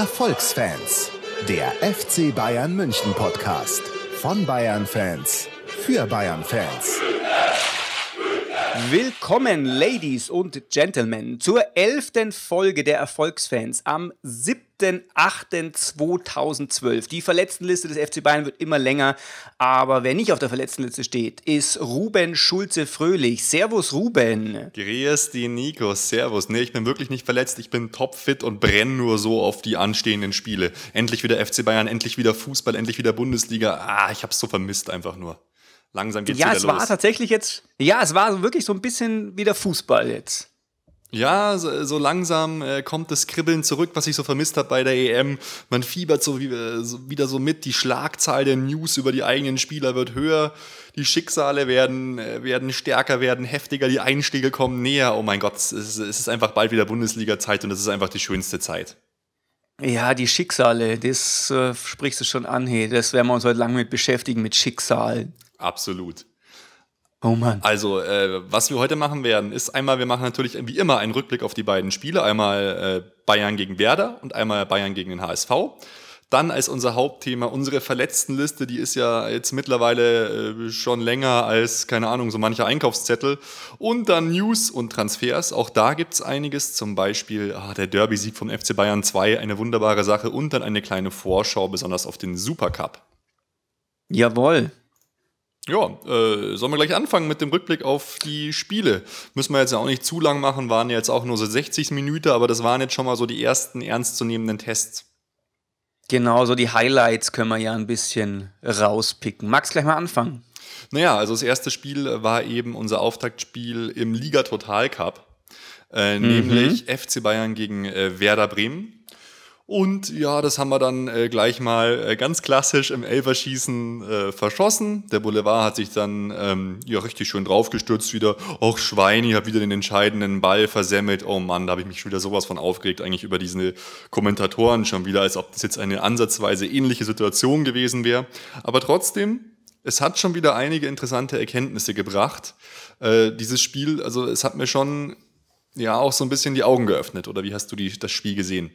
Erfolgsfans, der FC Bayern München Podcast von Bayern Fans für Bayern Fans. Willkommen, Ladies und Gentlemen, zur elften Folge der Erfolgsfans am 7.8.2012. Die Verletztenliste des FC Bayern wird immer länger, aber wer nicht auf der Verletztenliste steht, ist Ruben Schulze-Fröhlich. Servus, Ruben. Grüß die Nico, servus. Nee, ich bin wirklich nicht verletzt, ich bin topfit und brenne nur so auf die anstehenden Spiele. Endlich wieder FC Bayern, endlich wieder Fußball, endlich wieder Bundesliga. Ah, ich hab's so vermisst einfach nur langsam geht's ja, wieder los. Ja, es war tatsächlich jetzt, ja, es war wirklich so ein bisschen wieder Fußball jetzt. Ja, so, so langsam äh, kommt das Kribbeln zurück, was ich so vermisst habe bei der EM. Man fiebert so, wie, äh, so, wieder so mit, die Schlagzahl der News über die eigenen Spieler wird höher, die Schicksale werden, äh, werden stärker, werden heftiger, die Einstiege kommen näher. Oh mein Gott, es ist, es ist einfach bald wieder Bundesliga-Zeit und es ist einfach die schönste Zeit. Ja, die Schicksale, das äh, sprichst du schon an, hey, das werden wir uns heute lange mit beschäftigen, mit Schicksalen. Absolut. Oh Mann. Also, äh, was wir heute machen werden, ist einmal, wir machen natürlich wie immer einen Rückblick auf die beiden Spiele. Einmal äh, Bayern gegen Werder und einmal Bayern gegen den HSV. Dann als unser Hauptthema unsere Verletztenliste, die ist ja jetzt mittlerweile äh, schon länger als, keine Ahnung, so mancher Einkaufszettel. Und dann News und Transfers. Auch da gibt es einiges, zum Beispiel ah, der Derby-Sieg vom FC Bayern 2, eine wunderbare Sache. Und dann eine kleine Vorschau, besonders auf den Supercup. Jawohl. Ja, äh, sollen wir gleich anfangen mit dem Rückblick auf die Spiele? Müssen wir jetzt ja auch nicht zu lang machen, waren jetzt auch nur so 60 Minuten, aber das waren jetzt schon mal so die ersten ernstzunehmenden Tests. Genau, so die Highlights können wir ja ein bisschen rauspicken. Magst gleich mal anfangen? Naja, also das erste Spiel war eben unser Auftaktspiel im Liga Total Cup, äh, mhm. nämlich FC Bayern gegen äh, Werder Bremen. Und ja, das haben wir dann äh, gleich mal äh, ganz klassisch im Elferschießen äh, verschossen. Der Boulevard hat sich dann ähm, ja richtig schön draufgestürzt wieder. Och, Schweini hat wieder den entscheidenden Ball versemmelt. Oh Mann, da habe ich mich schon wieder sowas von aufgeregt, eigentlich über diese Kommentatoren schon wieder, als ob das jetzt eine ansatzweise ähnliche Situation gewesen wäre. Aber trotzdem, es hat schon wieder einige interessante Erkenntnisse gebracht. Äh, dieses Spiel, also es hat mir schon ja auch so ein bisschen die Augen geöffnet. Oder wie hast du die, das Spiel gesehen?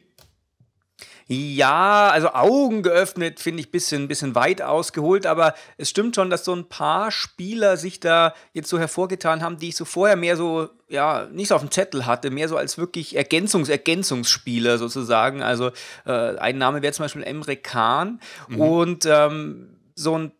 Ja, also Augen geöffnet finde ich ein bisschen, bisschen weit ausgeholt, aber es stimmt schon, dass so ein paar Spieler sich da jetzt so hervorgetan haben, die ich so vorher mehr so, ja, nicht so auf dem Zettel hatte, mehr so als wirklich Ergänzungs-, Ergänzungsspieler sozusagen. Also äh, ein Name wäre zum Beispiel Emre Khan mhm. und ähm, so ein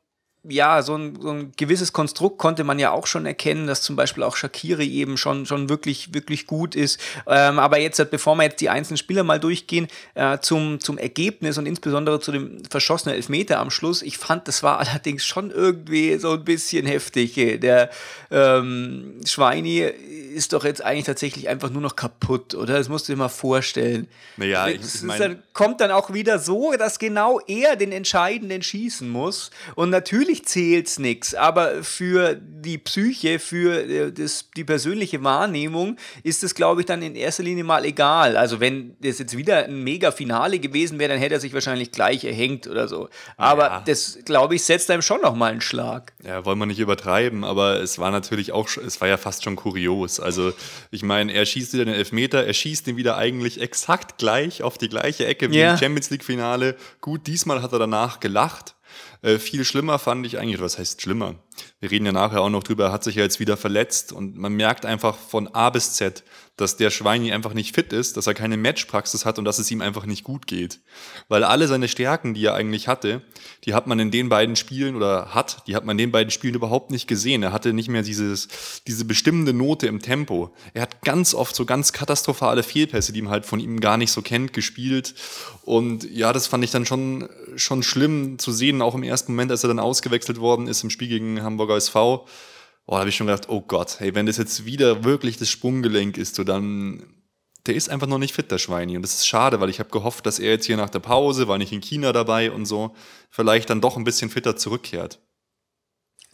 ja, so ein, so ein, gewisses Konstrukt konnte man ja auch schon erkennen, dass zum Beispiel auch Shakiri eben schon, schon wirklich, wirklich gut ist. Ähm, aber jetzt, bevor wir jetzt die einzelnen Spieler mal durchgehen, äh, zum, zum Ergebnis und insbesondere zu dem verschossenen Elfmeter am Schluss, ich fand, das war allerdings schon irgendwie so ein bisschen heftig. Der ähm, Schweini ist doch jetzt eigentlich tatsächlich einfach nur noch kaputt, oder? Das musst du dir mal vorstellen. Naja, ich, ich mein dann, kommt dann auch wieder so, dass genau er den entscheidenden schießen muss. Und natürlich zählt es nichts, aber für die Psyche, für äh, das, die persönliche Wahrnehmung ist es, glaube ich, dann in erster Linie mal egal. Also wenn das jetzt wieder ein Mega-Finale gewesen wäre, dann hätte er sich wahrscheinlich gleich erhängt oder so. Aber ja. das, glaube ich, setzt einem schon noch mal einen Schlag. Ja, wollen wir nicht übertreiben, aber es war natürlich auch, es war ja fast schon kurios. Also ich meine, er schießt wieder den Elfmeter, er schießt ihn wieder eigentlich exakt gleich auf die gleiche Ecke wie yeah. im Champions League Finale. Gut, diesmal hat er danach gelacht. Äh, viel schlimmer fand ich eigentlich, was heißt schlimmer? Wir reden ja nachher auch noch drüber, er hat sich ja jetzt wieder verletzt und man merkt einfach von A bis Z, dass der Schweini einfach nicht fit ist, dass er keine Matchpraxis hat und dass es ihm einfach nicht gut geht. Weil alle seine Stärken, die er eigentlich hatte, die hat man in den beiden Spielen oder hat, die hat man in den beiden Spielen überhaupt nicht gesehen. Er hatte nicht mehr dieses, diese bestimmende Note im Tempo. Er hat ganz oft so ganz katastrophale Fehlpässe, die man halt von ihm gar nicht so kennt, gespielt. Und ja, das fand ich dann schon, schon schlimm zu sehen, auch im ersten Moment, als er dann ausgewechselt worden ist im Spiel gegen Hamburger SV oh, da habe ich schon gedacht, oh Gott, hey, wenn das jetzt wieder wirklich das Sprunggelenk ist, so dann, der ist einfach noch nicht fit, der Schweini. Und das ist schade, weil ich habe gehofft, dass er jetzt hier nach der Pause, war nicht in China dabei und so, vielleicht dann doch ein bisschen fitter zurückkehrt.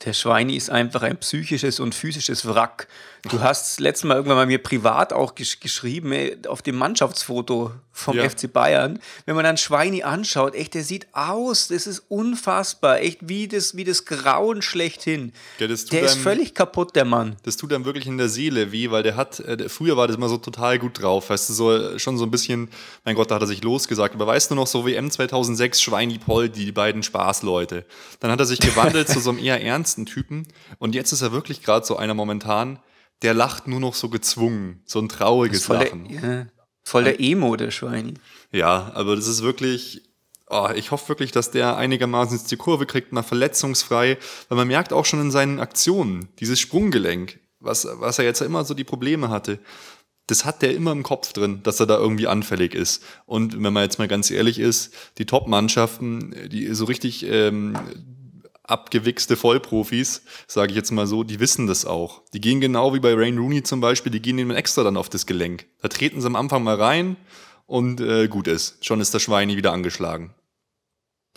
Der Schweini ist einfach ein psychisches und physisches Wrack. Du hast letztes Mal irgendwann mal mir privat auch gesch geschrieben, auf dem Mannschaftsfoto vom ja. FC Bayern. Wenn man dann Schweini anschaut, echt, der sieht aus, das ist unfassbar, echt wie das, wie das Grauen schlechthin. Ja, der einem, ist völlig kaputt, der Mann. Das tut einem wirklich in der Seele weh, weil der hat, äh, früher war das immer so total gut drauf, weißt du, so, schon so ein bisschen, mein Gott, da hat er sich losgesagt, aber weißt du noch, so WM 2006, Schweini Poll, die beiden Spaßleute. Dann hat er sich gewandelt zu so einem eher ernsten Typen und jetzt ist er wirklich gerade so einer momentan, der lacht nur noch so gezwungen, so ein trauriges Lachen. Der, ja, voll der Emo, der Schwein. Ja, aber das ist wirklich, oh, ich hoffe wirklich, dass der einigermaßen jetzt die Kurve kriegt, mal verletzungsfrei, weil man merkt auch schon in seinen Aktionen, dieses Sprunggelenk, was, was er jetzt immer so die Probleme hatte, das hat der immer im Kopf drin, dass er da irgendwie anfällig ist. Und wenn man jetzt mal ganz ehrlich ist, die Top-Mannschaften, die so richtig ähm, abgewichste Vollprofis, sage ich jetzt mal so, die wissen das auch. Die gehen genau wie bei Rain Rooney zum Beispiel, die gehen ihnen extra dann auf das Gelenk. Da treten sie am Anfang mal rein und äh, gut ist. Schon ist der Schweini wieder angeschlagen.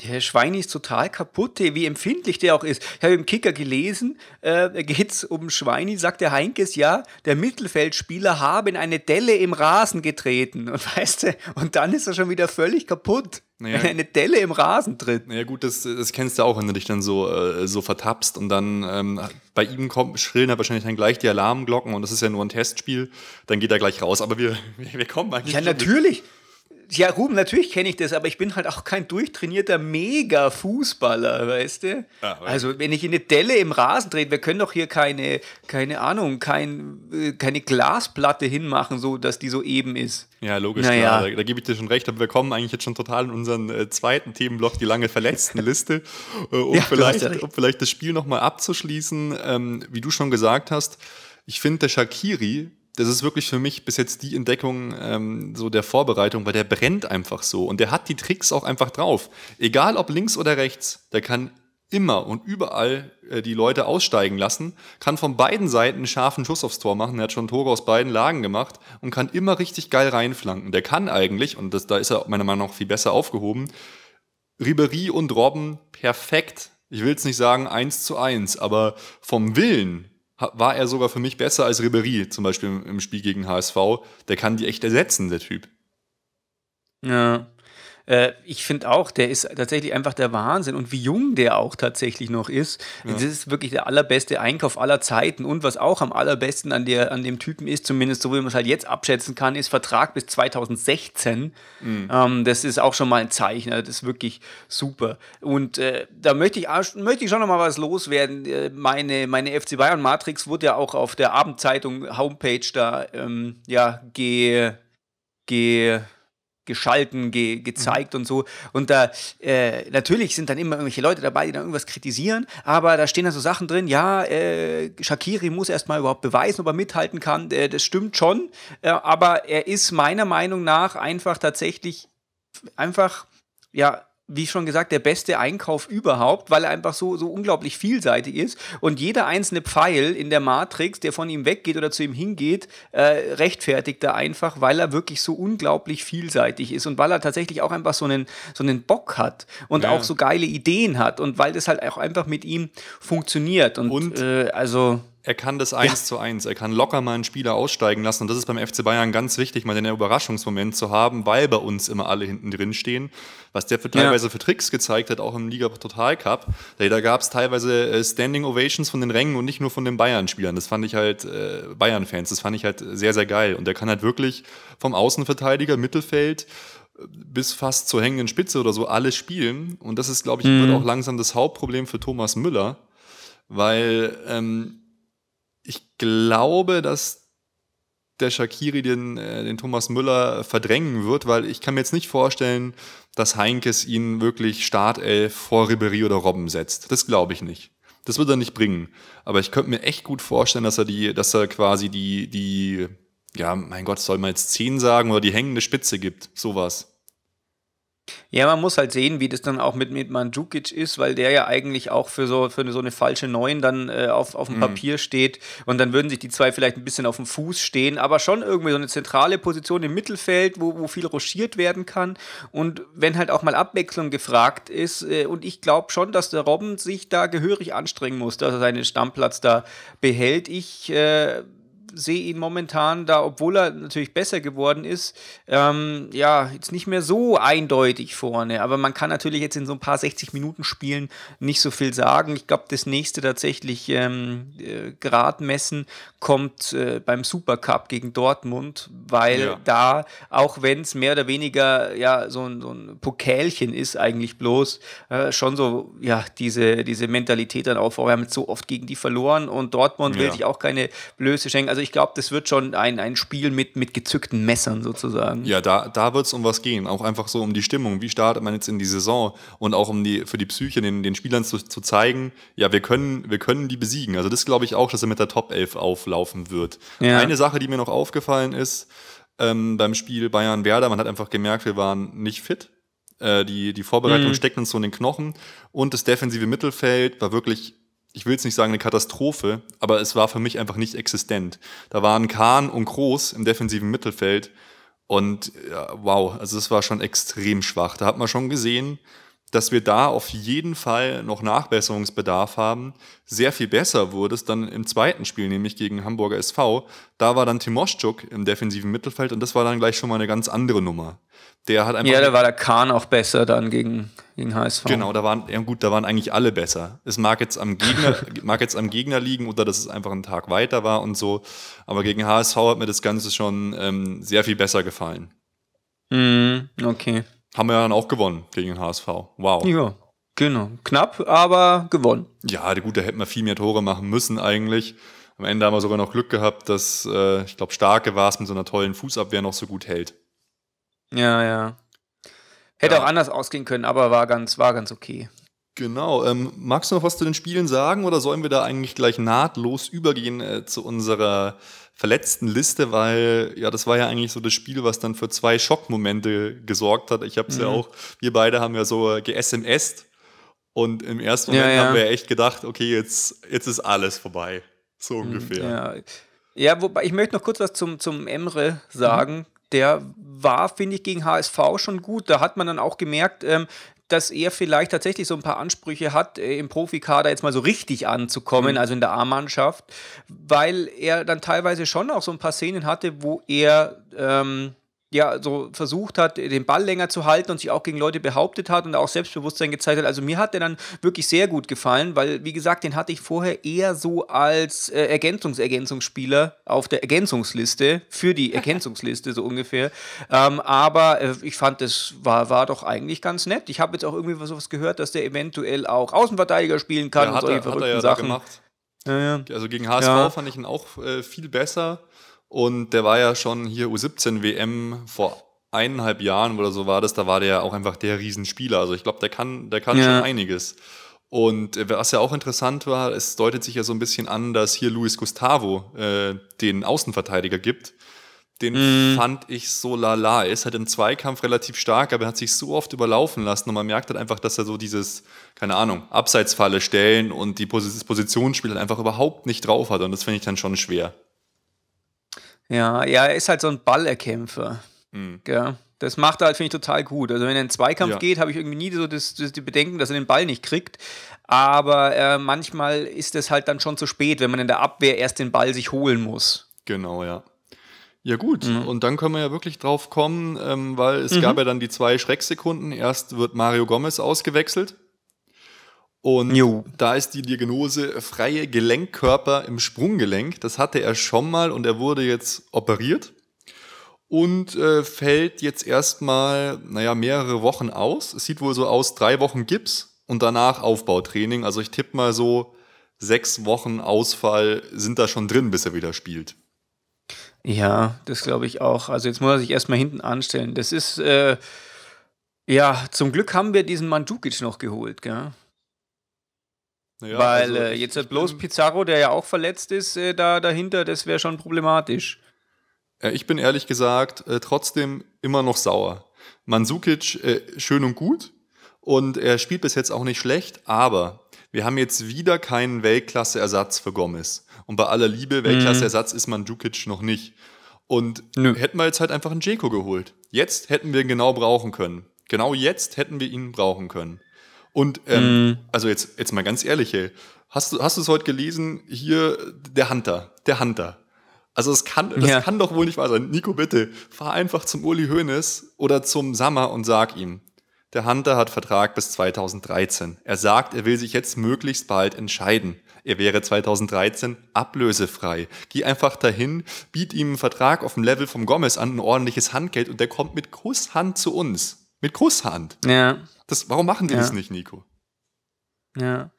Der Schweini ist total kaputt, wie empfindlich der auch ist. Ich habe im Kicker gelesen, äh, geht es um Schweini, sagt der Heinkes, ja, der Mittelfeldspieler habe in eine Delle im Rasen getreten. Und weißt du, und dann ist er schon wieder völlig kaputt. Naja, wenn eine Delle im Rasen tritt. Naja, gut, das, das kennst du auch, wenn du dich dann so, äh, so vertappst und dann ähm, bei ihm kommt, schrillen ja wahrscheinlich dann gleich die Alarmglocken und das ist ja nur ein Testspiel, dann geht er gleich raus. Aber wir, wir kommen eigentlich. Ja, natürlich. Ja, Ruben, natürlich kenne ich das, aber ich bin halt auch kein durchtrainierter Mega-Fußballer, weißt du? Ah, also, wenn ich in eine Delle im Rasen trete, wir können doch hier keine, keine Ahnung, kein, äh, keine Glasplatte hinmachen, so dass die so eben ist. Ja, logisch, naja. klar. Da, da gebe ich dir schon recht, aber wir kommen eigentlich jetzt schon total in unseren äh, zweiten Themenblock, die lange Verletztenliste, äh, um, ja, vielleicht, um vielleicht das Spiel nochmal abzuschließen. Ähm, wie du schon gesagt hast, ich finde, der Shakiri das ist wirklich für mich bis jetzt die Entdeckung ähm, so der Vorbereitung, weil der brennt einfach so und der hat die Tricks auch einfach drauf. Egal ob links oder rechts, der kann immer und überall äh, die Leute aussteigen lassen, kann von beiden Seiten einen scharfen Schuss aufs Tor machen. Er hat schon Tore aus beiden Lagen gemacht und kann immer richtig geil reinflanken. Der kann eigentlich, und das, da ist er meiner Meinung nach viel besser aufgehoben, Ribery und Robben perfekt. Ich will es nicht sagen eins zu eins, aber vom Willen war er sogar für mich besser als Ribery, zum Beispiel im Spiel gegen HSV. Der kann die echt ersetzen, der Typ. Ja. Äh, ich finde auch, der ist tatsächlich einfach der Wahnsinn und wie jung der auch tatsächlich noch ist. Ja. Das ist wirklich der allerbeste Einkauf aller Zeiten und was auch am allerbesten an, der, an dem Typen ist, zumindest so wie man es halt jetzt abschätzen kann, ist Vertrag bis 2016. Mhm. Ähm, das ist auch schon mal ein Zeichen, also das ist wirklich super. Und äh, da möchte ich, möchte ich schon noch mal was loswerden. Äh, meine, meine FC Bayern Matrix wurde ja auch auf der Abendzeitung Homepage da ähm, ja, ge, ge geschalten, ge gezeigt mhm. und so. Und da äh, natürlich sind dann immer irgendwelche Leute dabei, die dann irgendwas kritisieren, aber da stehen dann so Sachen drin, ja, äh, Shakiri muss erstmal überhaupt beweisen, ob er mithalten kann. Äh, das stimmt schon, äh, aber er ist meiner Meinung nach einfach tatsächlich einfach, ja, wie schon gesagt, der beste Einkauf überhaupt, weil er einfach so, so unglaublich vielseitig ist. Und jeder einzelne Pfeil in der Matrix, der von ihm weggeht oder zu ihm hingeht, äh, rechtfertigt er einfach, weil er wirklich so unglaublich vielseitig ist und weil er tatsächlich auch einfach so einen, so einen Bock hat und ja. auch so geile Ideen hat und weil das halt auch einfach mit ihm funktioniert. Und, und äh, also er kann das eins ja. zu eins. Er kann locker mal einen Spieler aussteigen lassen. Und das ist beim FC Bayern ganz wichtig, mal den Überraschungsmoment zu haben, weil bei uns immer alle hinten drin stehen. Was der für teilweise ja. für Tricks gezeigt hat, auch im Liga Total Cup. Da gab es teilweise äh, Standing Ovations von den Rängen und nicht nur von den Bayern-Spielern. Das fand ich halt, äh, Bayern-Fans, das fand ich halt sehr, sehr geil. Und der kann halt wirklich vom Außenverteidiger, Mittelfeld, äh, bis fast zur hängenden Spitze oder so alles spielen. Und das ist, glaube ich, mhm. wird auch langsam das Hauptproblem für Thomas Müller, weil ähm, ich glaube, dass der Shakiri den, äh, den Thomas Müller verdrängen wird, weil ich kann mir jetzt nicht vorstellen, dass Heinkes ihn wirklich Startelf vor Ribery oder Robben setzt. Das glaube ich nicht. Das wird er nicht bringen. Aber ich könnte mir echt gut vorstellen, dass er die, dass er quasi die, die, ja, mein Gott, soll man jetzt 10 sagen oder die hängende Spitze gibt. Sowas. Ja, man muss halt sehen, wie das dann auch mit, mit Mandzukic ist, weil der ja eigentlich auch für so, für so eine falsche Neun dann äh, auf, auf dem mhm. Papier steht. Und dann würden sich die zwei vielleicht ein bisschen auf dem Fuß stehen, aber schon irgendwie so eine zentrale Position im Mittelfeld, wo, wo viel rochiert werden kann. Und wenn halt auch mal Abwechslung gefragt ist, äh, und ich glaube schon, dass der Robben sich da gehörig anstrengen muss, dass er seinen Stammplatz da behält. Ich äh, sehe ihn momentan da, obwohl er natürlich besser geworden ist, ähm, ja, jetzt nicht mehr so eindeutig vorne. Aber man kann natürlich jetzt in so ein paar 60-Minuten-Spielen nicht so viel sagen. Ich glaube, das nächste tatsächlich ähm, äh, Gradmessen kommt äh, beim Supercup gegen Dortmund, weil ja. da, auch wenn es mehr oder weniger ja so ein, so ein Pokalchen ist, eigentlich bloß, äh, schon so, ja, diese, diese Mentalität dann auf, wir haben jetzt so oft gegen die verloren und Dortmund ja. will sich auch keine Blöße schenken. Also ich glaube, das wird schon ein, ein Spiel mit, mit gezückten Messern sozusagen. Ja, da, da wird es um was gehen. Auch einfach so um die Stimmung. Wie startet man jetzt in die Saison? Und auch um die, für die Psyche den, den Spielern zu, zu zeigen, ja, wir können, wir können die besiegen. Also das glaube ich auch, dass er mit der Top 11 auflaufen wird. Ja. Eine Sache, die mir noch aufgefallen ist, ähm, beim Spiel Bayern-Werder, man hat einfach gemerkt, wir waren nicht fit. Äh, die, die Vorbereitung mhm. steckt uns so in den Knochen. Und das defensive Mittelfeld war wirklich ich will jetzt nicht sagen eine Katastrophe, aber es war für mich einfach nicht existent. Da waren Kahn und Groß im defensiven Mittelfeld und ja, wow, also es war schon extrem schwach. Da hat man schon gesehen, dass wir da auf jeden Fall noch Nachbesserungsbedarf haben. Sehr viel besser wurde es dann im zweiten Spiel, nämlich gegen Hamburger SV. Da war dann Timoschuk im defensiven Mittelfeld und das war dann gleich schon mal eine ganz andere Nummer. Der hat einfach ja, da war der Kahn auch besser dann gegen, gegen HSV. Genau, da waren, ja gut, da waren eigentlich alle besser. Es mag jetzt am Gegner, mag jetzt am Gegner liegen oder dass es einfach ein Tag weiter war und so. Aber gegen HSV hat mir das Ganze schon ähm, sehr viel besser gefallen. Mm, okay. Haben wir dann auch gewonnen gegen den HSV. Wow. Ja, genau. Knapp, aber gewonnen. Ja, gut, da hätten wir viel mehr Tore machen müssen eigentlich. Am Ende haben wir sogar noch Glück gehabt, dass, äh, ich glaube, Starke war es mit so einer tollen Fußabwehr noch so gut hält. Ja, ja. Hätte ja. auch anders ausgehen können, aber war ganz, war ganz okay. Genau. Ähm, magst du noch was zu den Spielen sagen oder sollen wir da eigentlich gleich nahtlos übergehen äh, zu unserer verletzten Liste, weil ja, das war ja eigentlich so das Spiel, was dann für zwei Schockmomente gesorgt hat. Ich habe es mhm. ja auch, wir beide haben ja so ge-SMSt und im ersten Moment ja, ja. haben wir echt gedacht, okay, jetzt, jetzt ist alles vorbei. So mhm, ungefähr. Ja. ja, wobei ich möchte noch kurz was zum, zum Emre sagen. Mhm. Der war, finde ich, gegen HSV schon gut. Da hat man dann auch gemerkt, ähm, dass er vielleicht tatsächlich so ein paar Ansprüche hat, äh, im Profikader jetzt mal so richtig anzukommen, mhm. also in der A-Mannschaft, weil er dann teilweise schon auch so ein paar Szenen hatte, wo er ähm, ja, so versucht hat, den Ball länger zu halten und sich auch gegen Leute behauptet hat und auch Selbstbewusstsein gezeigt hat. Also mir hat der dann wirklich sehr gut gefallen, weil, wie gesagt, den hatte ich vorher eher so als äh, Ergänzungsergänzungsspieler auf der Ergänzungsliste, für die Ergänzungsliste so ungefähr. Ähm, aber äh, ich fand, das war, war doch eigentlich ganz nett. Ich habe jetzt auch irgendwie sowas gehört, dass der eventuell auch Außenverteidiger spielen kann ja, und solche er, verrückten ja Sachen. ja. Also gegen HSV fand ich ihn auch äh, viel besser. Und der war ja schon hier U17 WM vor eineinhalb Jahren oder so war das, da war der ja auch einfach der Riesenspieler. Also ich glaube, der kann, der kann ja. schon einiges. Und äh, was ja auch interessant war, es deutet sich ja so ein bisschen an, dass hier Luis Gustavo äh, den Außenverteidiger gibt. Den mm. fand ich so lala. Er ist halt im Zweikampf relativ stark, aber er hat sich so oft überlaufen lassen und man merkt halt einfach, dass er so dieses, keine Ahnung, Abseitsfalle stellen und die Pos Positionsspiel halt einfach überhaupt nicht drauf hat und das finde ich dann schon schwer. Ja, ja, er ist halt so ein Ballerkämpfer. Mhm. Ja. Das macht er halt, finde ich, total gut. Also, wenn er in den Zweikampf ja. geht, habe ich irgendwie nie so das, das, die Bedenken, dass er den Ball nicht kriegt. Aber äh, manchmal ist es halt dann schon zu spät, wenn man in der Abwehr erst den Ball sich holen muss. Genau, ja. Ja, gut. Mhm. Und dann können wir ja wirklich drauf kommen, ähm, weil es mhm. gab ja dann die zwei Schrecksekunden. Erst wird Mario Gomez ausgewechselt. Und jo. da ist die Diagnose freie Gelenkkörper im Sprunggelenk. Das hatte er schon mal und er wurde jetzt operiert und äh, fällt jetzt erstmal, naja, mehrere Wochen aus. Es sieht wohl so aus, drei Wochen Gips und danach Aufbautraining. Also ich tippe mal so, sechs Wochen Ausfall sind da schon drin, bis er wieder spielt. Ja, das glaube ich auch. Also jetzt muss er sich erstmal hinten anstellen. Das ist, äh, ja, zum Glück haben wir diesen Mandzukic noch geholt, gell? Ja, Weil also äh, jetzt bloß Pizarro, der ja auch verletzt ist, äh, da dahinter, das wäre schon problematisch. Ja, ich bin ehrlich gesagt äh, trotzdem immer noch sauer. Mansukic, äh, schön und gut. Und er spielt bis jetzt auch nicht schlecht, aber wir haben jetzt wieder keinen Weltklasse-Ersatz für Gomez. Und bei aller Liebe, Weltklasse-Ersatz ist Mandzukic noch nicht. Und Nö. hätten wir jetzt halt einfach einen Jeko geholt. Jetzt hätten wir ihn genau brauchen können. Genau jetzt hätten wir ihn brauchen können. Und ähm, mm. also jetzt, jetzt mal ganz ehrlich, ey, hast du hast du es heute gelesen? Hier der Hunter, der Hunter. Also es kann, das ja. kann doch wohl nicht wahr sein. Nico, bitte, fahr einfach zum Uli Hoeneß oder zum Sammer und sag ihm, der Hunter hat Vertrag bis 2013. Er sagt, er will sich jetzt möglichst bald entscheiden. Er wäre 2013 ablösefrei. Geh einfach dahin, biet ihm einen Vertrag auf dem Level vom Gomez an, ein ordentliches Handgeld und der kommt mit Kusshand zu uns. Mit Kusshand. Ja. Das, warum machen die ja. das nicht, Nico? Ja.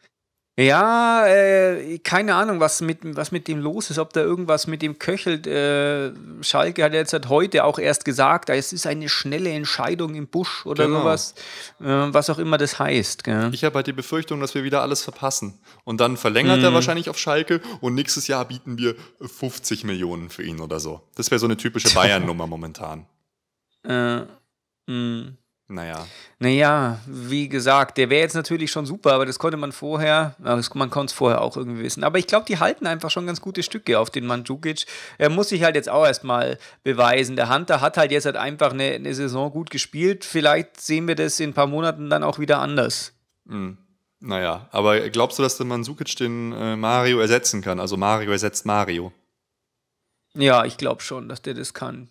Ja, äh, keine Ahnung, was mit, was mit dem los ist, ob da irgendwas mit dem köchelt. Äh, Schalke hat jetzt halt heute auch erst gesagt, es ist eine schnelle Entscheidung im Busch oder genau. sowas, äh, was auch immer das heißt. Gell? Ich habe halt die Befürchtung, dass wir wieder alles verpassen. Und dann verlängert mhm. er wahrscheinlich auf Schalke und nächstes Jahr bieten wir 50 Millionen für ihn oder so. Das wäre so eine typische Bayern-Nummer momentan. Äh, mh. Naja. Naja, wie gesagt, der wäre jetzt natürlich schon super, aber das konnte man vorher, man konnte es vorher auch irgendwie wissen. Aber ich glaube, die halten einfach schon ganz gute Stücke auf den Mandzukic. Er muss sich halt jetzt auch erstmal beweisen. Der Hunter hat halt jetzt halt einfach eine, eine Saison gut gespielt. Vielleicht sehen wir das in ein paar Monaten dann auch wieder anders. Mhm. Naja, aber glaubst du, dass der Mandzukic den äh, Mario ersetzen kann? Also Mario ersetzt Mario? Ja, ich glaube schon, dass der das kann.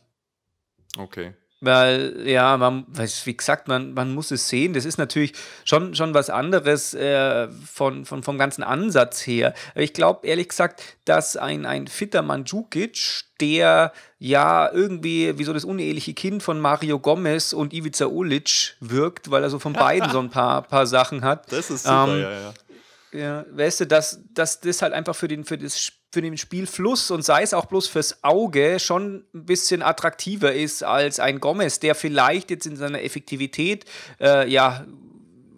Okay. Weil, ja, man, wie gesagt, man, man muss es sehen. Das ist natürlich schon, schon was anderes äh, von, von, vom ganzen Ansatz her. Aber ich glaube, ehrlich gesagt, dass ein, ein fitter Mandzukic, der ja irgendwie wie so das uneheliche Kind von Mario Gomez und Ivica Olic wirkt, weil er so von beiden so ein paar, paar Sachen hat. Das ist super, ähm, ja, ja. Ja, weißt du, dass, dass das halt einfach für den, für das für den Spielfluss und sei es auch bloß fürs Auge schon ein bisschen attraktiver ist als ein Gomez, der vielleicht jetzt in seiner Effektivität äh, ja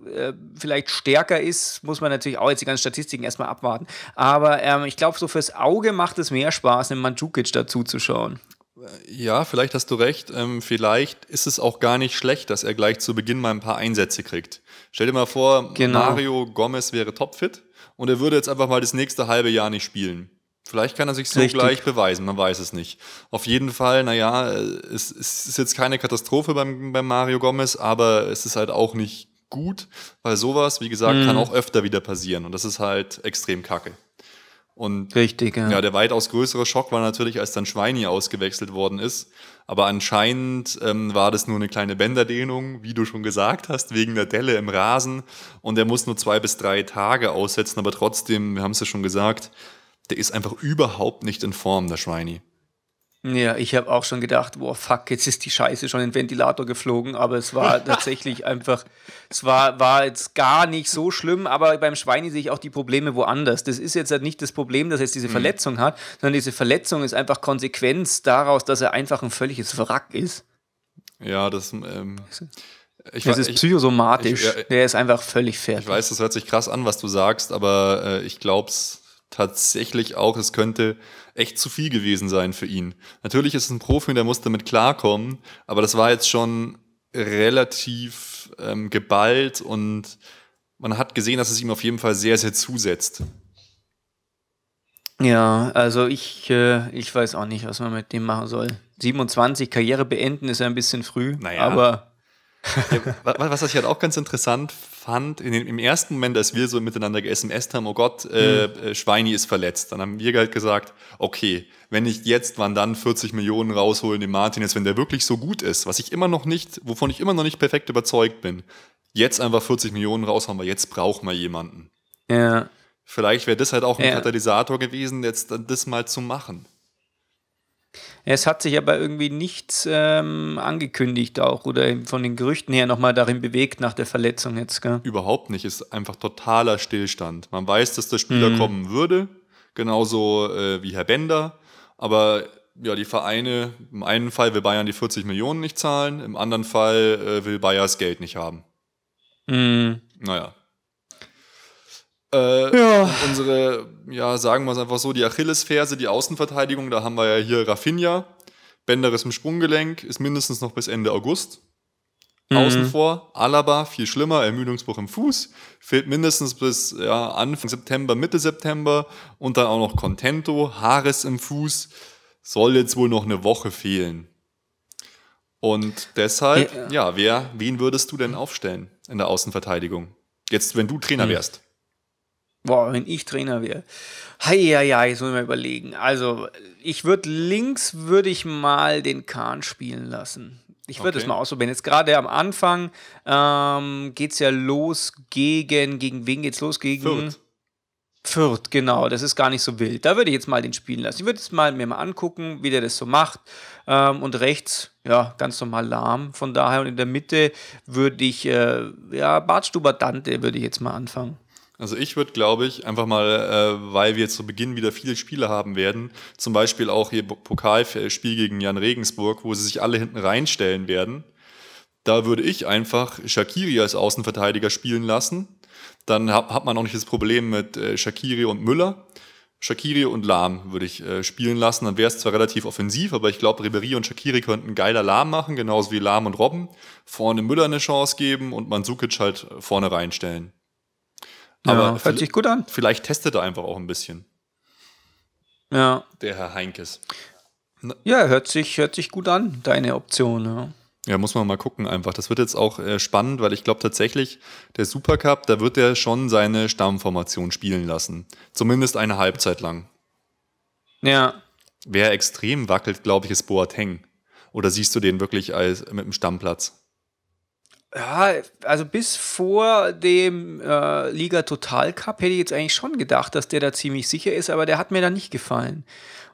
äh, vielleicht stärker ist, muss man natürlich auch jetzt die ganzen Statistiken erstmal abwarten. Aber ähm, ich glaube, so fürs Auge macht es mehr Spaß, einem Mandzukic dazu zu schauen. Ja, vielleicht hast du recht. Ähm, vielleicht ist es auch gar nicht schlecht, dass er gleich zu Beginn mal ein paar Einsätze kriegt. Stell dir mal vor, genau. Mario Gomez wäre topfit und er würde jetzt einfach mal das nächste halbe Jahr nicht spielen. Vielleicht kann er sich so Richtig. gleich beweisen, man weiß es nicht. Auf jeden Fall, naja, es, es ist jetzt keine Katastrophe beim, beim Mario Gomez, aber es ist halt auch nicht gut, weil sowas, wie gesagt, mhm. kann auch öfter wieder passieren und das ist halt extrem kacke. Und Richtig, ja. ja, der weitaus größere Schock war natürlich, als dann Schweini ausgewechselt worden ist. Aber anscheinend ähm, war das nur eine kleine Bänderdehnung, wie du schon gesagt hast, wegen der Delle im Rasen. Und er muss nur zwei bis drei Tage aussetzen, aber trotzdem, wir haben es ja schon gesagt, der ist einfach überhaupt nicht in Form, der Schweini. Ja, ich habe auch schon gedacht, boah, fuck, jetzt ist die Scheiße schon in den Ventilator geflogen, aber es war tatsächlich einfach, es war, war jetzt gar nicht so schlimm, aber beim Schweini sehe ich auch die Probleme woanders. Das ist jetzt halt nicht das Problem, dass er jetzt diese mhm. Verletzung hat, sondern diese Verletzung ist einfach Konsequenz daraus, dass er einfach ein völliges Wrack ist. Ja, das. Ähm, ich, das ist psychosomatisch. Ich, ja, der ist einfach völlig fertig. Ich weiß, das hört sich krass an, was du sagst, aber äh, ich glaube es tatsächlich auch, es könnte echt zu viel gewesen sein für ihn. Natürlich ist es ein Profi, der muss damit klarkommen, aber das war jetzt schon relativ ähm, geballt und man hat gesehen, dass es ihm auf jeden Fall sehr, sehr zusetzt. Ja, also ich, äh, ich weiß auch nicht, was man mit dem machen soll. 27 Karriere beenden ist ein bisschen früh, naja. aber ja, was ich halt auch ganz interessant fand, in dem, im ersten Moment, als wir so miteinander ge-SMS haben, oh Gott, äh, mhm. Schweini ist verletzt, dann haben wir halt gesagt, okay, wenn nicht jetzt, wann dann 40 Millionen rausholen dem Martinez, wenn der wirklich so gut ist, was ich immer noch nicht, wovon ich immer noch nicht perfekt überzeugt bin, jetzt einfach 40 Millionen raushauen, weil jetzt brauchen wir jemanden. Ja. Vielleicht wäre das halt auch ein ja. Katalysator gewesen, jetzt das mal zu machen. Es hat sich aber irgendwie nichts ähm, angekündigt auch oder von den Gerüchten her nochmal darin bewegt nach der Verletzung jetzt. Gell? Überhaupt nicht, ist einfach totaler Stillstand. Man weiß, dass der Spieler mhm. kommen würde, genauso äh, wie Herr Bender, aber ja, die Vereine, im einen Fall will Bayern die 40 Millionen nicht zahlen, im anderen Fall äh, will Bayern das Geld nicht haben. Mhm. Naja, äh, ja. Unsere, ja, sagen wir es einfach so, die Achillesferse, die Außenverteidigung, da haben wir ja hier Rafinha. Bender ist im Sprunggelenk, ist mindestens noch bis Ende August. mhm. außen vor. Alaba, viel schlimmer, Ermüdungsbruch im Fuß. Fehlt mindestens bis ja, Anfang September, Mitte September. Und dann auch noch Contento, Haares im Fuß. Soll jetzt wohl noch eine Woche fehlen. Und deshalb, ja, ja wer, wen würdest du denn aufstellen in der Außenverteidigung? Jetzt, wenn du Trainer hm. wärst. Boah, wenn ich Trainer wäre. Hei, hei, hei, jetzt muss ich mal überlegen. Also, ich würde links, würde ich mal den Kahn spielen lassen. Ich würde es okay. mal ausprobieren. Jetzt gerade am Anfang ähm, geht es ja los gegen, gegen wen geht es los? Gegen Fürth. Fürth, genau. Das ist gar nicht so wild. Da würde ich jetzt mal den spielen lassen. Ich würde es mal mir mal angucken, wie der das so macht. Ähm, und rechts, ja, ganz normal lahm. Von daher und in der Mitte würde ich, äh, ja, Bartstuber Dante würde ich jetzt mal anfangen. Also ich würde, glaube ich, einfach mal, äh, weil wir zu Beginn wieder viele Spiele haben werden, zum Beispiel auch hier Pokalspiel gegen Jan Regensburg, wo sie sich alle hinten reinstellen werden, da würde ich einfach Shakiri als Außenverteidiger spielen lassen. Dann hat, hat man auch nicht das Problem mit äh, Shakiri und Müller. Shakiri und Lahm würde ich äh, spielen lassen. Dann wäre es zwar relativ offensiv, aber ich glaube, Ribery und Shakiri könnten geiler Lahm machen, genauso wie Lahm und Robben. Vorne Müller eine Chance geben und Mansukic halt vorne reinstellen. Aber ja, hört sich gut an. Vielleicht testet er einfach auch ein bisschen. Ja. Der Herr Heinkes. Ja, hört sich, hört sich gut an, deine Option. Ja. Ja, muss man mal gucken einfach. Das wird jetzt auch äh, spannend, weil ich glaube tatsächlich, der Supercup, da wird er schon seine Stammformation spielen lassen. Zumindest eine Halbzeit lang. Ja. Wer extrem wackelt, glaube ich, ist Boateng. Oder siehst du den wirklich als mit dem Stammplatz? Ja, also bis vor dem äh, Liga Total Cup hätte ich jetzt eigentlich schon gedacht, dass der da ziemlich sicher ist, aber der hat mir da nicht gefallen.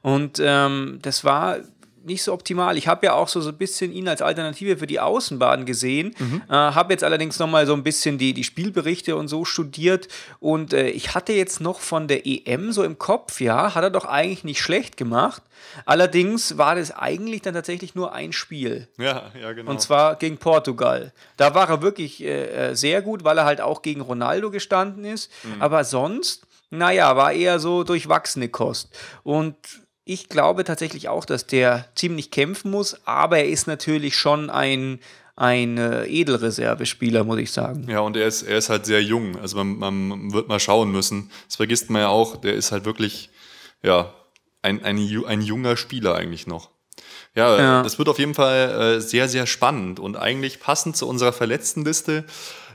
Und ähm, das war nicht so optimal. Ich habe ja auch so, so ein bisschen ihn als Alternative für die Außenbahn gesehen, mhm. äh, habe jetzt allerdings nochmal so ein bisschen die, die Spielberichte und so studiert und äh, ich hatte jetzt noch von der EM so im Kopf, ja, hat er doch eigentlich nicht schlecht gemacht. Allerdings war das eigentlich dann tatsächlich nur ein Spiel. Ja, ja, genau. Und zwar gegen Portugal. Da war er wirklich äh, äh sehr gut, weil er halt auch gegen Ronaldo gestanden ist. Mhm. Aber sonst, naja, war eher so durchwachsene Kost. Und ich glaube tatsächlich auch, dass der ziemlich kämpfen muss, aber er ist natürlich schon ein, ein äh, Edelreservespieler, muss ich sagen. Ja, und er ist, er ist halt sehr jung. Also man, man wird mal schauen müssen. Das vergisst man ja auch. Der ist halt wirklich, ja, ein, ein, ein junger Spieler eigentlich noch. Ja, ja, das wird auf jeden Fall äh, sehr, sehr spannend. Und eigentlich passend zu unserer verletzten Liste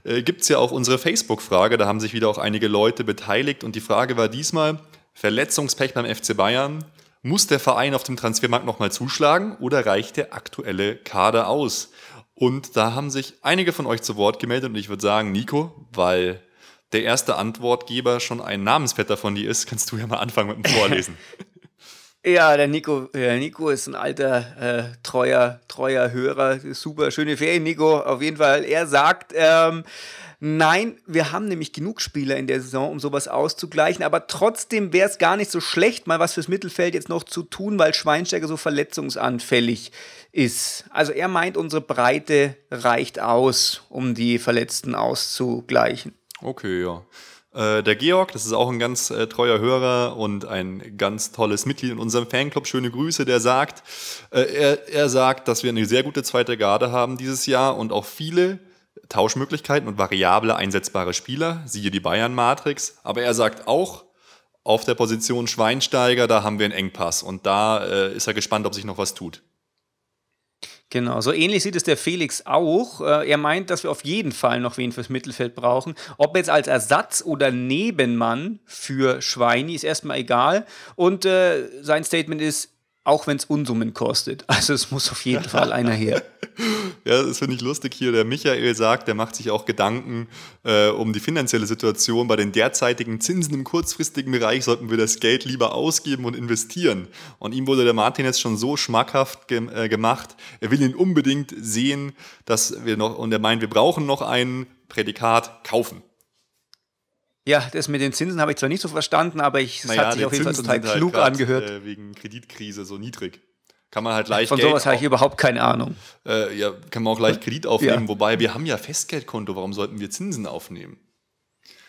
äh, gibt es ja auch unsere Facebook-Frage. Da haben sich wieder auch einige Leute beteiligt. Und die Frage war diesmal, Verletzungspech beim FC Bayern. Muss der Verein auf dem Transfermarkt nochmal zuschlagen oder reicht der aktuelle Kader aus? Und da haben sich einige von euch zu Wort gemeldet und ich würde sagen, Nico, weil der erste Antwortgeber schon ein Namensvetter von dir ist, kannst du ja mal anfangen mit dem Vorlesen. Ja, der Nico, der Nico ist ein alter, äh, treuer, treuer Hörer. Super schöne Ferien, Nico. Auf jeden Fall. Er sagt, ähm, Nein, wir haben nämlich genug Spieler in der Saison, um sowas auszugleichen. Aber trotzdem wäre es gar nicht so schlecht, mal was fürs Mittelfeld jetzt noch zu tun, weil Schweinsteiger so verletzungsanfällig ist. Also er meint, unsere Breite reicht aus, um die Verletzten auszugleichen. Okay, ja. Äh, der Georg, das ist auch ein ganz äh, treuer Hörer und ein ganz tolles Mitglied in unserem Fanclub. Schöne Grüße, der sagt, äh, er, er sagt, dass wir eine sehr gute zweite Garde haben dieses Jahr und auch viele Tauschmöglichkeiten und variable einsetzbare Spieler, siehe die Bayern-Matrix. Aber er sagt auch, auf der Position Schweinsteiger, da haben wir einen Engpass und da äh, ist er gespannt, ob sich noch was tut. Genau, so ähnlich sieht es der Felix auch. Äh, er meint, dass wir auf jeden Fall noch wen fürs Mittelfeld brauchen. Ob jetzt als Ersatz oder Nebenmann für Schweini ist erstmal egal. Und äh, sein Statement ist, auch wenn es Unsummen kostet. Also es muss auf jeden Fall einer her. Ja, das finde ich lustig hier. Der Michael sagt, der macht sich auch Gedanken äh, um die finanzielle Situation. Bei den derzeitigen Zinsen im kurzfristigen Bereich sollten wir das Geld lieber ausgeben und investieren. Und ihm wurde der Martin jetzt schon so schmackhaft ge äh, gemacht. Er will ihn unbedingt sehen, dass wir noch, und er meint, wir brauchen noch ein Prädikat kaufen. Ja, das mit den Zinsen habe ich zwar nicht so verstanden, aber ich, es naja, hat sich auf jeden Fall total halt klug halt angehört. Äh, wegen Kreditkrise so niedrig. Kann man halt leicht. Von Geld sowas habe ich überhaupt keine Ahnung. Äh, ja, kann man auch leicht Kredit aufnehmen, ja. wobei wir haben ja Festgeldkonto, warum sollten wir Zinsen aufnehmen?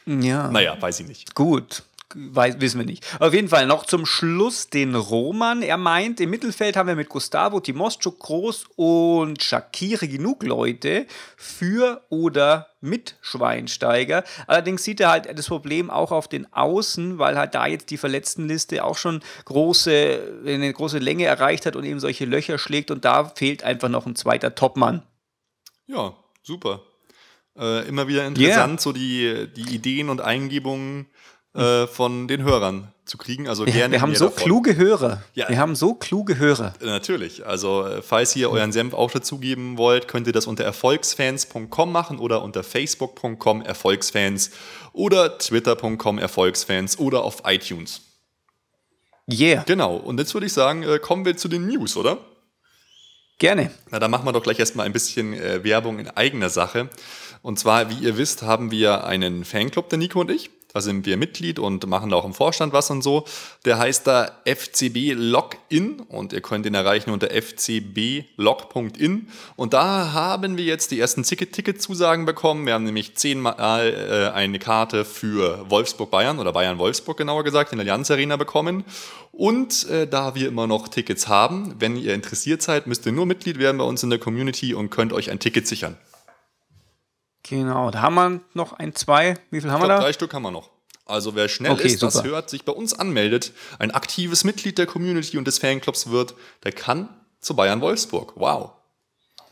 Ja. Naja, weiß ich nicht. Gut. Weiß, wissen wir nicht. Auf jeden Fall noch zum Schluss den Roman. Er meint, im Mittelfeld haben wir mit Gustavo Timoschuk Groß und Shakiri genug Leute für oder mit Schweinsteiger. Allerdings sieht er halt das Problem auch auf den Außen, weil halt da jetzt die Verletztenliste auch schon große, eine große Länge erreicht hat und eben solche Löcher schlägt und da fehlt einfach noch ein zweiter Topmann. Ja, super. Äh, immer wieder interessant, yeah. so die, die Ideen und Eingebungen äh, von den Hörern zu kriegen. Also gerne. wir haben so davon. kluge Hörer. Ja. Wir haben so kluge Hörer. Äh, natürlich. Also, äh, falls ihr euren Senf auch dazugeben wollt, könnt ihr das unter erfolgsfans.com machen oder unter facebook.com erfolgsfans oder twitter.com erfolgsfans oder auf iTunes. Yeah. Genau. Und jetzt würde ich sagen, äh, kommen wir zu den News, oder? Gerne. Na, dann machen wir doch gleich erstmal ein bisschen äh, Werbung in eigener Sache. Und zwar, wie ihr wisst, haben wir einen Fanclub, der Nico und ich. Da sind wir Mitglied und machen da auch im Vorstand was und so. Der heißt da FCB Login und ihr könnt ihn erreichen unter fcblog.in. Und da haben wir jetzt die ersten Ticket-Zusagen bekommen. Wir haben nämlich zehnmal äh, eine Karte für Wolfsburg-Bayern oder Bayern-Wolfsburg genauer gesagt in der Allianz Arena bekommen. Und äh, da wir immer noch Tickets haben, wenn ihr interessiert seid, müsst ihr nur Mitglied werden bei uns in der Community und könnt euch ein Ticket sichern. Genau, da haben wir noch ein, zwei. Wie viel haben glaub, wir da? Drei Stück haben wir noch. Also wer schnell okay, ist, super. das hört, sich bei uns anmeldet, ein aktives Mitglied der Community und des Fanclubs wird, der kann zu Bayern Wolfsburg. Wow.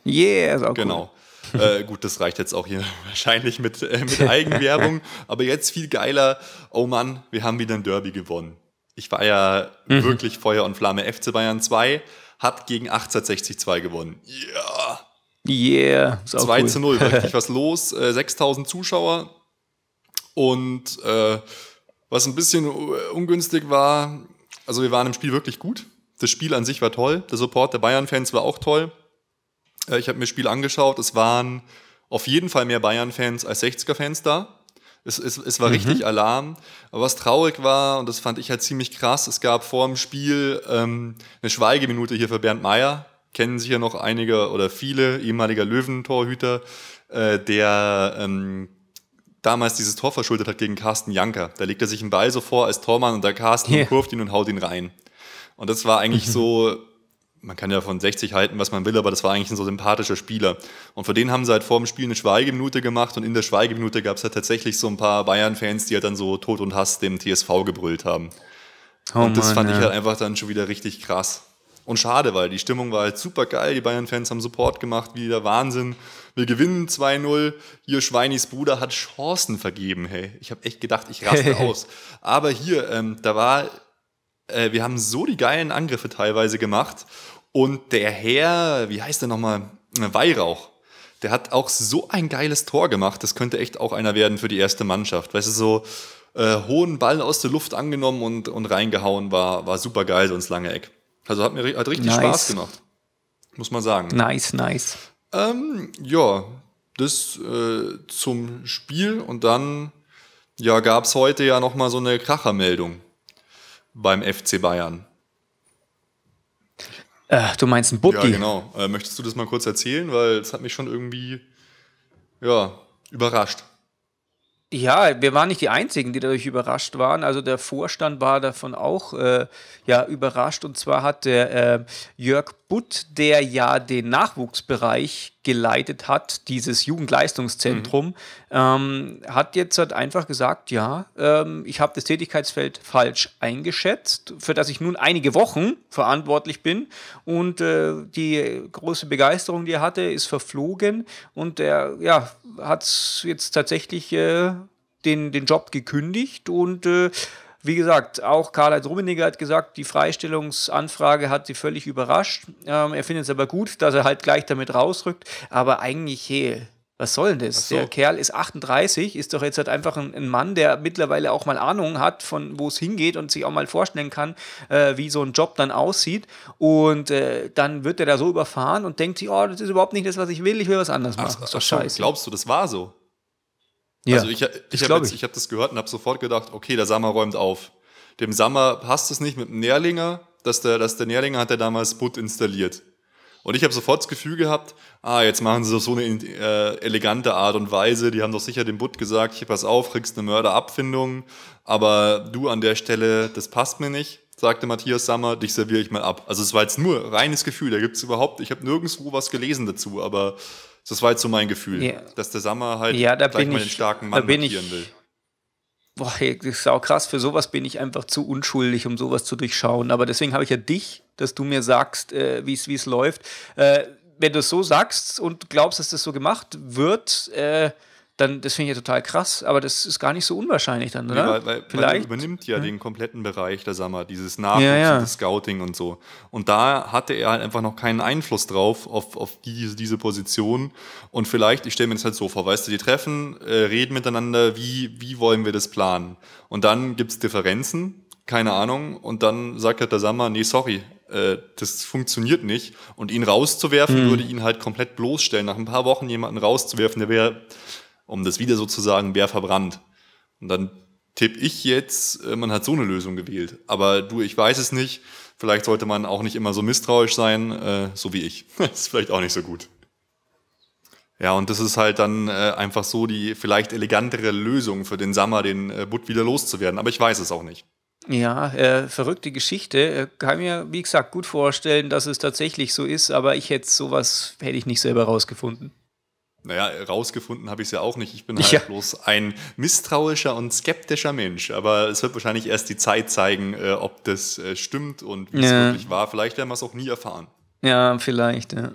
Yeah, ist auch Genau. Cool. äh, gut, das reicht jetzt auch hier wahrscheinlich mit, äh, mit Eigenwerbung. aber jetzt viel geiler. Oh Mann, wir haben wieder ein Derby gewonnen. Ich war ja mhm. wirklich Feuer und Flamme. FC Bayern 2 hat gegen 1860 2 gewonnen. Ja. Yeah. Yeah. 2 cool. zu 0, war richtig was los. Äh, 6000 Zuschauer. Und äh, was ein bisschen ungünstig war, also wir waren im Spiel wirklich gut. Das Spiel an sich war toll. Der Support der Bayern-Fans war auch toll. Äh, ich habe mir das Spiel angeschaut. Es waren auf jeden Fall mehr Bayern-Fans als 60er-Fans da. Es, es, es war mhm. richtig Alarm. Aber was traurig war, und das fand ich halt ziemlich krass, es gab vor dem Spiel ähm, eine Schweigeminute hier für Bernd Meyer, kennen sicher noch einige oder viele ehemaliger Löwentorhüter, äh, der ähm, damals dieses Tor verschuldet hat gegen Carsten Janker. Da legt er sich einen Ball so vor als Tormann und der Carsten yeah. kurft ihn und haut ihn rein. Und das war eigentlich so, man kann ja von 60 halten, was man will, aber das war eigentlich ein so sympathischer Spieler. Und für den haben sie halt vor dem Spiel eine Schweigeminute gemacht und in der Schweigeminute gab es halt tatsächlich so ein paar Bayern-Fans, die halt dann so Tod und Hass dem TSV gebrüllt haben. Oh und das Mann, fand ja. ich halt einfach dann schon wieder richtig krass. Und schade, weil die Stimmung war halt super geil. Die Bayern-Fans haben Support gemacht, wie der Wahnsinn. Wir gewinnen 2-0. Hier Schweinis Bruder hat Chancen vergeben. Hey, ich habe echt gedacht, ich raste aus. Aber hier, ähm, da war, äh, wir haben so die geilen Angriffe teilweise gemacht. Und der Herr, wie heißt der nochmal? Weihrauch. Der hat auch so ein geiles Tor gemacht. Das könnte echt auch einer werden für die erste Mannschaft. Weißt du, so äh, hohen Ball aus der Luft angenommen und, und reingehauen war, war super geil, so ins lange Eck. Also hat mir hat richtig nice. Spaß gemacht. Muss man sagen. Nice, nice. Ähm, ja, das äh, zum Spiel und dann ja, gab es heute ja nochmal so eine Krachermeldung beim FC Bayern. Äh, du meinst ein Buddy? Ja, genau. Äh, möchtest du das mal kurz erzählen? Weil es hat mich schon irgendwie ja, überrascht. Ja, wir waren nicht die Einzigen, die dadurch überrascht waren. Also der Vorstand war davon auch äh, ja, überrascht. Und zwar hat der äh, Jörg Butt, der ja den Nachwuchsbereich geleitet hat, dieses Jugendleistungszentrum, mhm. ähm, hat jetzt halt einfach gesagt, ja, ähm, ich habe das Tätigkeitsfeld falsch eingeschätzt, für das ich nun einige Wochen verantwortlich bin. Und äh, die große Begeisterung, die er hatte, ist verflogen. Und er ja, hat jetzt tatsächlich äh, den, den Job gekündigt und äh, wie gesagt, auch Karl-Heinz Rummenigge hat gesagt, die Freistellungsanfrage hat sie völlig überrascht. Ähm, er findet es aber gut, dass er halt gleich damit rausrückt. Aber eigentlich, hey, was soll denn das? So. Der Kerl ist 38, ist doch jetzt halt einfach ein, ein, Mann, der mittlerweile auch mal Ahnung hat, von wo es hingeht und sich auch mal vorstellen kann, äh, wie so ein Job dann aussieht. Und äh, dann wird er da so überfahren und denkt sich, oh, das ist überhaupt nicht das, was ich will, ich will was anderes machen. Ach, das ist doch scheiße. Glaubst du, das war so? Ja, also ich, ich habe ich. Ich hab das gehört und habe sofort gedacht, okay, der Sammer räumt auf. Dem Sammer passt es nicht mit dem Nährlinger, dass der, dass der Nährlinger hat er damals Butt installiert. Und ich habe sofort das Gefühl gehabt, ah, jetzt machen sie das so eine äh, elegante Art und Weise. Die haben doch sicher dem Butt gesagt, hier pass auf, kriegst eine Mörderabfindung, aber du an der Stelle, das passt mir nicht, sagte Matthias Sammer, dich serviere ich mal ab. Also es war jetzt nur reines Gefühl, da gibt es überhaupt, ich habe nirgendwo was gelesen dazu, aber das war jetzt so mein Gefühl, ja. dass der Sammer halt ja, gleich mal den starken Mann markieren will. Boah, das ist auch krass. Für sowas bin ich einfach zu unschuldig, um sowas zu durchschauen. Aber deswegen habe ich ja dich, dass du mir sagst, äh, wie es läuft. Äh, wenn du es so sagst und glaubst, dass das so gemacht wird, äh, dann das finde ich ja total krass, aber das ist gar nicht so unwahrscheinlich dann, oder? Nee, weil, weil, Vielleicht. Übernimmt ja, ja, den kompletten Bereich der Sammer, dieses Nachwuchs ja, ja. das Scouting und so. Und da hatte er halt einfach noch keinen Einfluss drauf, auf, auf diese, diese Position. Und vielleicht, ich stelle mir das halt so vor, weißt du, die treffen, äh, reden miteinander, wie, wie wollen wir das planen? Und dann gibt es Differenzen, keine Ahnung, und dann sagt halt der Sammer, nee, sorry, äh, das funktioniert nicht. Und ihn rauszuwerfen, mhm. würde ihn halt komplett bloßstellen. Nach ein paar Wochen jemanden rauszuwerfen, der wäre um das wieder sozusagen wer verbrannt. Und dann tippe ich jetzt, äh, man hat so eine Lösung gewählt. Aber du, ich weiß es nicht. Vielleicht sollte man auch nicht immer so misstrauisch sein, äh, so wie ich. das ist vielleicht auch nicht so gut. Ja, und das ist halt dann äh, einfach so die vielleicht elegantere Lösung für den Sammer, den äh, Butt wieder loszuwerden. Aber ich weiß es auch nicht. Ja, äh, verrückte Geschichte. Äh, kann mir, wie gesagt, gut vorstellen, dass es tatsächlich so ist, aber ich hätte sowas, hätte ich nicht selber rausgefunden. Naja, rausgefunden habe ich es ja auch nicht. Ich bin halt ja. bloß ein misstrauischer und skeptischer Mensch. Aber es wird wahrscheinlich erst die Zeit zeigen, äh, ob das äh, stimmt und wie ja. es wirklich war. Vielleicht werden wir es auch nie erfahren. Ja, vielleicht, ja.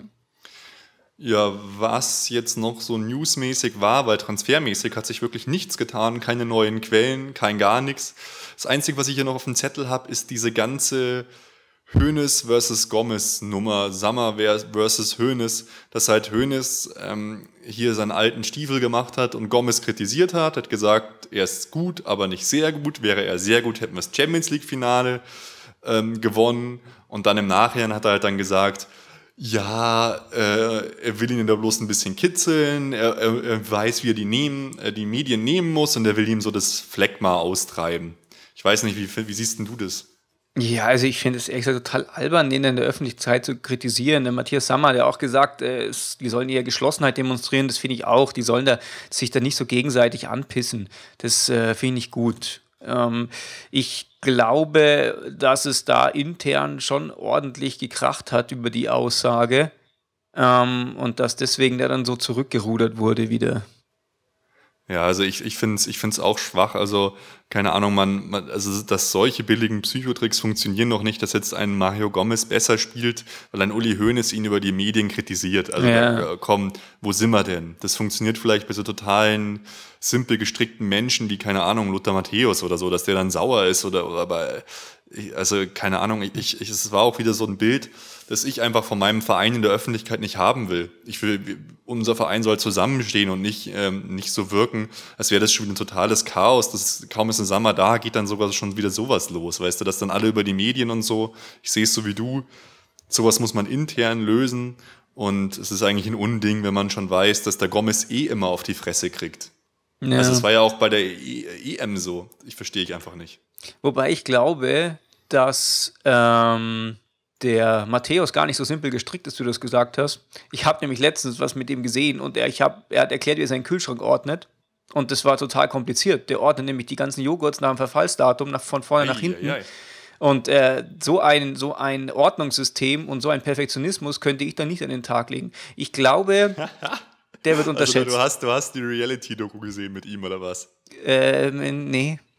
Ja, was jetzt noch so newsmäßig war, weil transfermäßig hat sich wirklich nichts getan, keine neuen Quellen, kein gar nichts. Das Einzige, was ich hier noch auf dem Zettel habe, ist diese ganze Hönes versus Gomez Nummer, Sammer versus Hönes, dass halt Hönes ähm, hier seinen alten Stiefel gemacht hat und Gomez kritisiert hat, hat gesagt, er ist gut, aber nicht sehr gut. Wäre er sehr gut, hätten wir das Champions League Finale ähm, gewonnen. Und dann im Nachhinein hat er halt dann gesagt, ja, äh, er will ihn da bloß ein bisschen kitzeln, er, er, er weiß, wie er die, nehmen, äh, die Medien nehmen muss und er will ihm so das Phlegma austreiben. Ich weiß nicht, wie, wie siehst denn du das? Ja, also ich finde es ehrlich gesagt total albern, den in der Öffentlichkeit zu kritisieren. Der Matthias Sammer ja auch gesagt, äh, die sollen eher Geschlossenheit demonstrieren. Das finde ich auch. Die sollen da sich da nicht so gegenseitig anpissen. Das äh, finde ich gut. Ähm, ich glaube, dass es da intern schon ordentlich gekracht hat über die Aussage ähm, und dass deswegen der dann so zurückgerudert wurde wieder. Ja, also ich, ich finde es ich find's auch schwach. Also, keine Ahnung, man, man, also dass solche billigen Psychotricks funktionieren noch nicht, dass jetzt ein Mario Gomez besser spielt, weil ein Uli Hoeneß ihn über die Medien kritisiert. Also ja. komm, wo sind wir denn? Das funktioniert vielleicht bei so totalen, simpel gestrickten Menschen wie, keine Ahnung, Lothar Matthäus oder so, dass der dann sauer ist oder, oder bei, also keine Ahnung, ich, ich, es war auch wieder so ein Bild, das ich einfach von meinem Verein in der Öffentlichkeit nicht haben will. Ich will, unser Verein soll zusammenstehen und nicht, ähm, nicht so wirken, als wäre das schon ein totales Chaos. Das, kaum ist ein Sommer da, geht dann sogar schon wieder sowas los, weißt du, dass dann alle über die Medien und so, ich sehe es so wie du, sowas muss man intern lösen und es ist eigentlich ein Unding, wenn man schon weiß, dass der Gomez eh immer auf die Fresse kriegt. Ja. Also es war ja auch bei der EM so. Ich verstehe ich einfach nicht. Wobei ich glaube, dass ähm, der Matthäus gar nicht so simpel gestrickt ist, wie du das gesagt hast. Ich habe nämlich letztens was mit ihm gesehen und er, ich hab, er hat erklärt, wie er seinen Kühlschrank ordnet. Und das war total kompliziert. Der ordnet nämlich die ganzen Joghurts nach dem Verfallsdatum nach, von vorne nach hinten. Ei, ei. Und äh, so, ein, so ein Ordnungssystem und so ein Perfektionismus könnte ich dann nicht an den Tag legen. Ich glaube, der wird unterschätzt. Also du, hast, du hast die Reality-Doku gesehen mit ihm, oder was? Ähm, nee.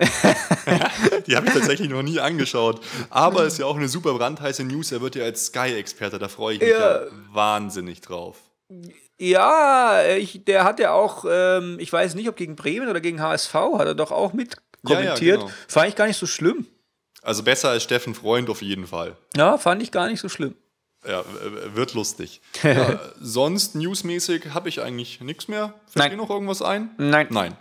die habe ich tatsächlich noch nie angeschaut. Aber ist ja auch eine super brandheiße News. Er wird ja als Sky-Experte, da freue ich mich ja. ja wahnsinnig drauf. Ja, ich, der hat ja auch, ähm, ich weiß nicht, ob gegen Bremen oder gegen HSV, hat er doch auch mit kommentiert. Ja, ja, genau. Fand ich gar nicht so schlimm. Also besser als Steffen Freund auf jeden Fall. Ja, fand ich gar nicht so schlimm. Ja, wird lustig. ja, sonst newsmäßig habe ich eigentlich nichts mehr. Fällt dir noch irgendwas ein? Nein. Nein.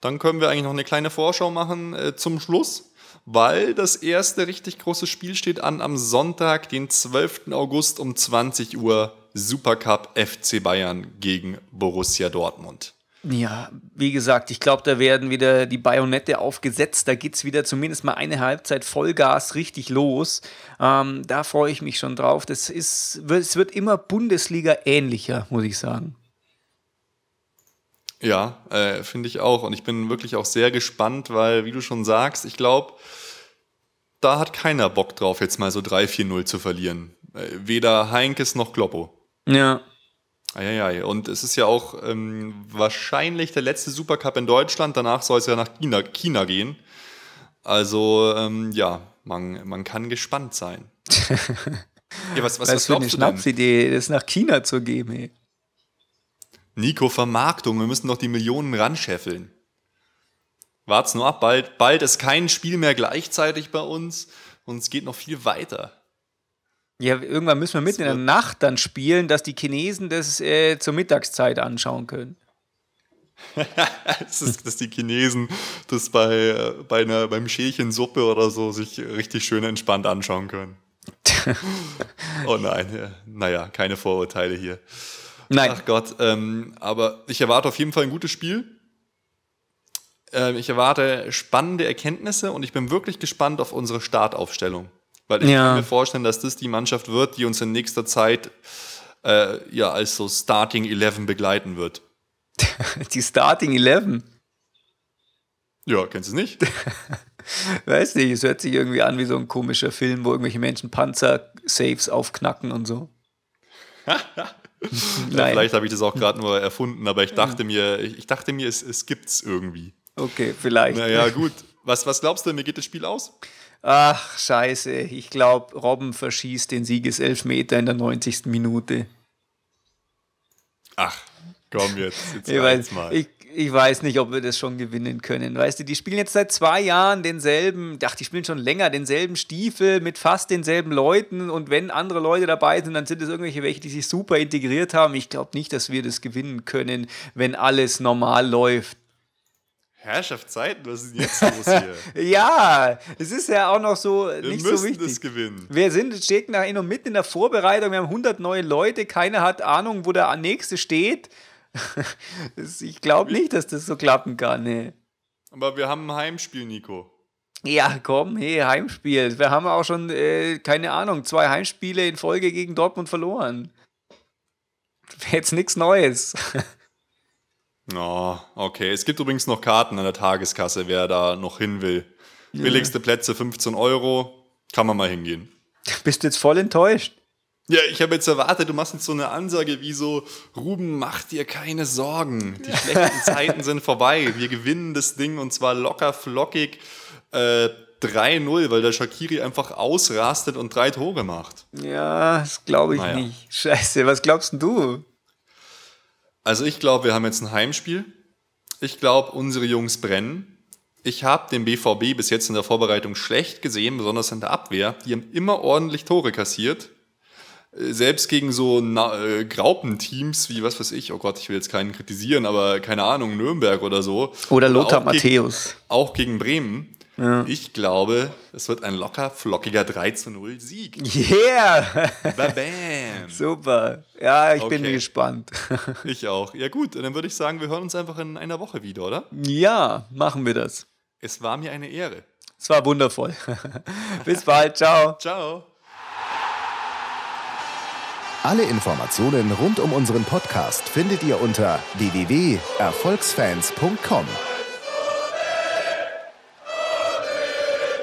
Dann können wir eigentlich noch eine kleine Vorschau machen äh, zum Schluss, weil das erste richtig große Spiel steht an am Sonntag, den 12. August um 20 Uhr Supercup FC Bayern gegen Borussia Dortmund. Ja, wie gesagt, ich glaube, da werden wieder die Bajonette aufgesetzt. Da geht es wieder zumindest mal eine Halbzeit Vollgas richtig los. Ähm, da freue ich mich schon drauf. Das ist, es wird immer Bundesliga ähnlicher, muss ich sagen. Ja, äh, finde ich auch. Und ich bin wirklich auch sehr gespannt, weil, wie du schon sagst, ich glaube, da hat keiner Bock drauf, jetzt mal so 3-4-0 zu verlieren. Äh, weder Heinkes noch Kloppo. Ja. Eieiei. Und es ist ja auch ähm, wahrscheinlich der letzte Supercup in Deutschland. Danach soll es ja nach China, China gehen. Also, ähm, ja, man, man kann gespannt sein. ja, was, was, was, was eine Schnapsidee, das nach China zu geben, ey. Nico, Vermarktung, wir müssen doch die Millionen ranscheffeln. Wart's nur ab, bald, bald ist kein Spiel mehr gleichzeitig bei uns und es geht noch viel weiter. Ja, irgendwann müssen wir mitten in der Nacht dann spielen, dass die Chinesen das äh, zur Mittagszeit anschauen können. das ist, dass die Chinesen das bei, äh, bei einer, beim Schälchen Suppe oder so sich richtig schön entspannt anschauen können. oh nein, naja, keine Vorurteile hier. Nein. Ach Gott, ähm, aber ich erwarte auf jeden Fall ein gutes Spiel. Ähm, ich erwarte spannende Erkenntnisse und ich bin wirklich gespannt auf unsere Startaufstellung. Weil ich ja. kann mir vorstellen, dass das die Mannschaft wird, die uns in nächster Zeit äh, ja als so Starting 11 begleiten wird. die Starting 11? Ja, kennst du es nicht? Weiß nicht, es hört sich irgendwie an wie so ein komischer Film, wo irgendwelche Menschen Panzer-Saves aufknacken und so. ja, vielleicht habe ich das auch gerade nur erfunden, aber ich dachte mir, ich dachte mir, es, es es irgendwie. Okay, vielleicht. Naja, gut. Was, was glaubst du, wie geht das Spiel aus? Ach, scheiße. Ich glaube, Robben verschießt den Siegeselfmeter in der 90. Minute. Ach, komm jetzt. jetzt ich, weiß, mal. Ich, ich weiß nicht, ob wir das schon gewinnen können. Weißt du, die spielen jetzt seit zwei Jahren denselben, ach, die spielen schon länger denselben Stiefel mit fast denselben Leuten und wenn andere Leute dabei sind, dann sind es irgendwelche welche, die sich super integriert haben. Ich glaube nicht, dass wir das gewinnen können, wenn alles normal läuft. Herrschaftszeiten, was ist denn jetzt los hier? ja, es ist ja auch noch so wir nicht so wichtig. Es gewinnen. Wir sind stecken da noch mitten in der Vorbereitung, wir haben 100 neue Leute, keiner hat Ahnung, wo der nächste steht. ich glaube nicht, dass das so klappen kann, nee. Aber wir haben ein Heimspiel, Nico. Ja, komm, hey, Heimspiel. Wir haben auch schon, äh, keine Ahnung, zwei Heimspiele in Folge gegen Dortmund verloren. Jetzt nichts Neues. Oh, okay. Es gibt übrigens noch Karten an der Tageskasse, wer da noch hin will. Ja. Billigste Plätze 15 Euro. Kann man mal hingehen. Bist du jetzt voll enttäuscht? Ja, ich habe jetzt erwartet, du machst jetzt so eine Ansage wie so, Ruben, mach dir keine Sorgen. Die schlechten Zeiten sind vorbei. Wir gewinnen das Ding und zwar locker flockig äh, 3-0, weil der Shakiri einfach ausrastet und drei Tore macht. Ja, das glaube ich naja. nicht. Scheiße, was glaubst du? Also ich glaube, wir haben jetzt ein Heimspiel. Ich glaube, unsere Jungs brennen. Ich habe den BVB bis jetzt in der Vorbereitung schlecht gesehen, besonders in der Abwehr. Die haben immer ordentlich Tore kassiert. Äh, selbst gegen so äh, Graupenteams wie, was weiß ich, oh Gott, ich will jetzt keinen kritisieren, aber keine Ahnung, Nürnberg oder so. Oder Lothar Matthäus. Auch gegen Bremen. Ja. Ich glaube, es wird ein locker flockiger 3 zu 0 Sieg. Yeah! Bam! Super. Ja, ich okay. bin gespannt. ich auch. Ja, gut, dann würde ich sagen, wir hören uns einfach in einer Woche wieder, oder? Ja, machen wir das. Es war mir eine Ehre. Es war wundervoll. Bis bald. Ciao. Ciao. Alle Informationen rund um unseren Podcast findet ihr unter www.erfolgsfans.com.